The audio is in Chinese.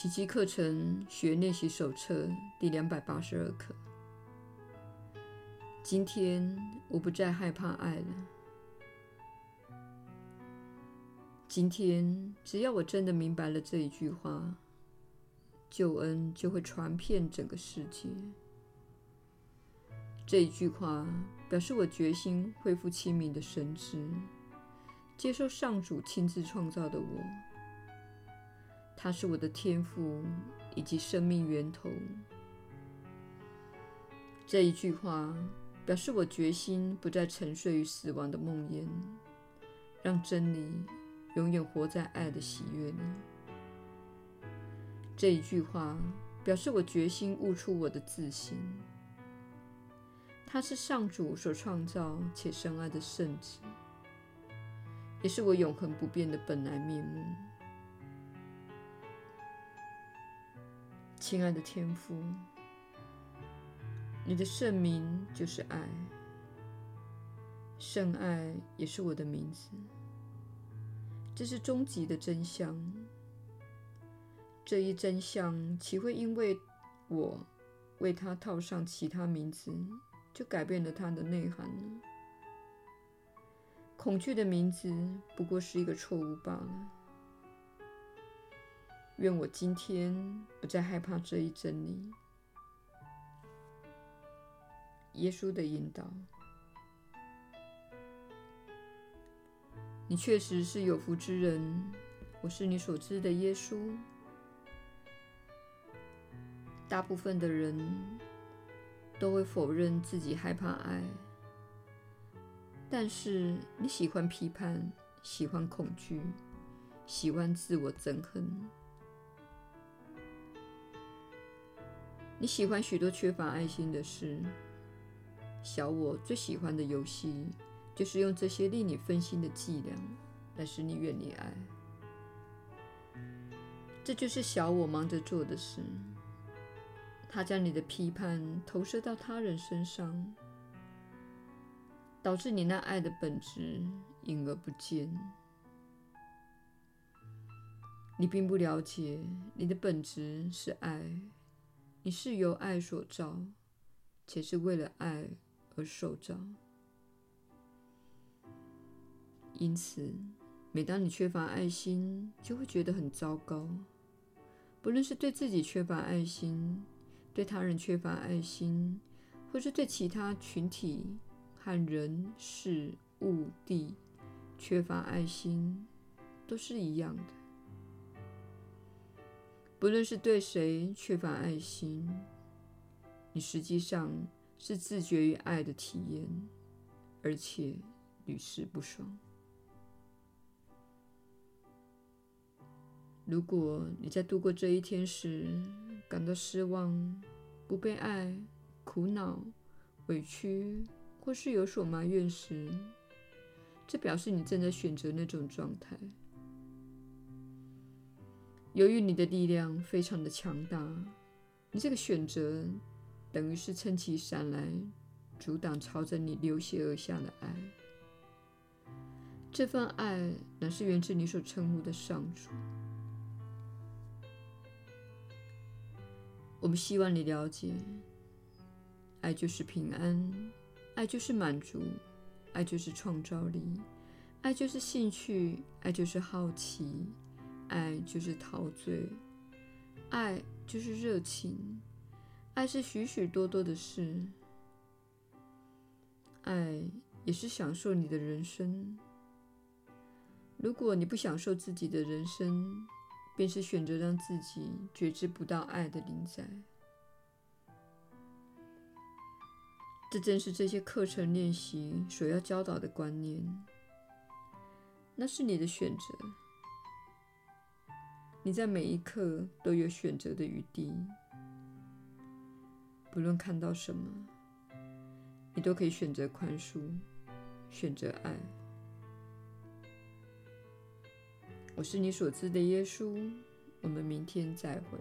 奇迹课程学练习手册第两百八十二课。今天我不再害怕爱了。今天只要我真的明白了这一句话，救恩就会传遍整个世界。这一句话表示我决心恢复清明的神智，接受上主亲自创造的我。他是我的天赋以及生命源头。这一句话表示我决心不再沉睡于死亡的梦魇，让真理永远活在爱的喜悦里。这一句话表示我决心悟出我的自信。他是上主所创造且深爱的圣子，也是我永恒不变的本来面目。亲爱的天父，你的圣名就是爱，圣爱也是我的名字。这是终极的真相。这一真相岂会因为我为它套上其他名字，就改变了它的内涵呢？恐惧的名字不过是一个错误罢了。愿我今天不再害怕这一真理。耶稣的引导，你确实是有福之人。我是你所知的耶稣。大部分的人都会否认自己害怕爱，但是你喜欢批判，喜欢恐惧，喜欢自我憎恨。你喜欢许多缺乏爱心的事。小我最喜欢的游戏，就是用这些令你分心的伎俩来使你远离爱。这就是小我忙着做的事。他将你的批判投射到他人身上，导致你那爱的本质隐而不见。你并不了解，你的本质是爱。你是由爱所造，且是为了爱而受造。因此，每当你缺乏爱心，就会觉得很糟糕。不论是对自己缺乏爱心，对他人缺乏爱心，或是对其他群体和人事物地缺乏爱心，都是一样的。不论是对谁缺乏爱心，你实际上是自觉于爱的体验，而且屡试不爽。如果你在度过这一天时感到失望、不被爱、苦恼、委屈，或是有所埋怨时，这表示你正在选择那种状态。由于你的力量非常的强大，你这个选择等于是撑起伞来，阻挡朝着你流泻而下的爱。这份爱乃是源自你所称呼的上主。我们希望你了解，爱就是平安，爱就是满足，爱就是创造力，爱就是兴趣，爱就是好奇。爱就是陶醉，爱就是热情，爱是许许多多的事，爱也是享受你的人生。如果你不享受自己的人生，便是选择让自己觉知不到爱的临在。这正是这些课程练习所要教导的观念。那是你的选择。你在每一刻都有选择的余地，不论看到什么，你都可以选择宽恕，选择爱。我是你所知的耶稣，我们明天再会。